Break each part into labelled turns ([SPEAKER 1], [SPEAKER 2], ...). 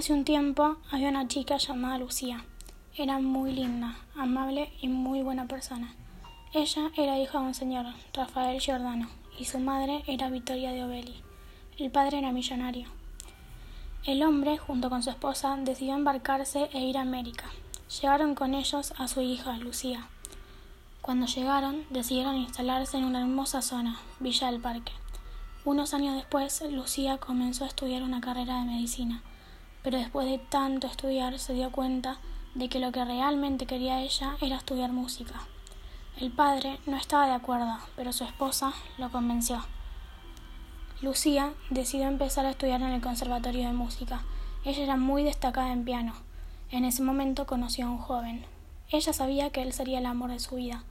[SPEAKER 1] Hace un tiempo había una chica llamada Lucía. Era muy linda, amable y muy buena persona. Ella era hija de un señor, Rafael Giordano, y su madre era Vittoria de Obeli. El padre era millonario. El hombre, junto con su esposa, decidió embarcarse e ir a América. Llegaron con ellos a su hija, Lucía. Cuando llegaron, decidieron instalarse en una hermosa zona, Villa del Parque. Unos años después, Lucía comenzó a estudiar una carrera de medicina, pero después de tanto estudiar se dio cuenta de que lo que realmente quería ella era estudiar música. El padre no estaba de acuerdo, pero su esposa lo convenció. Lucía decidió empezar a estudiar en el Conservatorio de Música. Ella era muy destacada en piano. En ese momento conoció a un joven. Ella sabía que él sería el amor de su vida.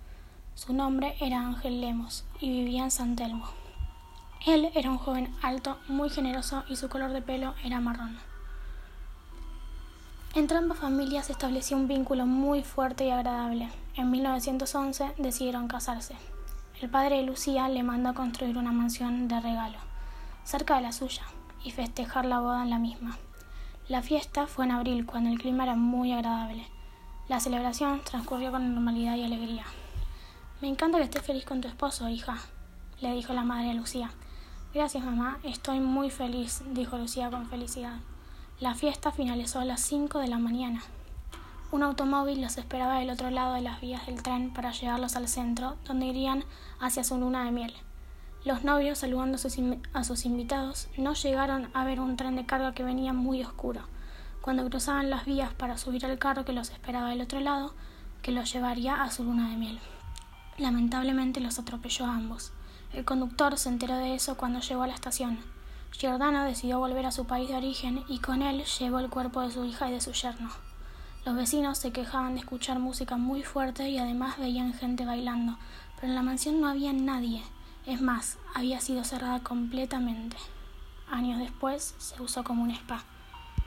[SPEAKER 1] Su nombre era Ángel Lemos y vivía en San Telmo. Él era un joven alto, muy generoso y su color de pelo era marrón. Entre ambas familias se estableció un vínculo muy fuerte y agradable. En 1911 decidieron casarse. El padre de Lucía le mandó a construir una mansión de regalo, cerca de la suya, y festejar la boda en la misma. La fiesta fue en abril, cuando el clima era muy agradable. La celebración transcurrió con normalidad y alegría. Me encanta que estés feliz con tu esposo, hija, le dijo la madre de Lucía. Gracias, mamá, estoy muy feliz, dijo Lucía con felicidad. La fiesta finalizó a las cinco de la mañana. Un automóvil los esperaba del otro lado de las vías del tren para llevarlos al centro, donde irían hacia su luna de miel. Los novios, saludando a sus, invitados, no llegaron a ver un tren de carga que venía muy oscuro. Cuando cruzaban las vías para subir al carro que los esperaba del otro lado, que los llevaría a su luna de miel. Lamentablemente los atropelló a ambos. El conductor se enteró de eso cuando llegó a la estación. Giordano decidió volver a su país de origen y con él llevó el cuerpo de su hija y de su yerno. Los vecinos se quejaban de escuchar música muy fuerte y además veían gente bailando, pero en la mansión no había nadie. Es más, había sido cerrada completamente. Años después se usó como un spa.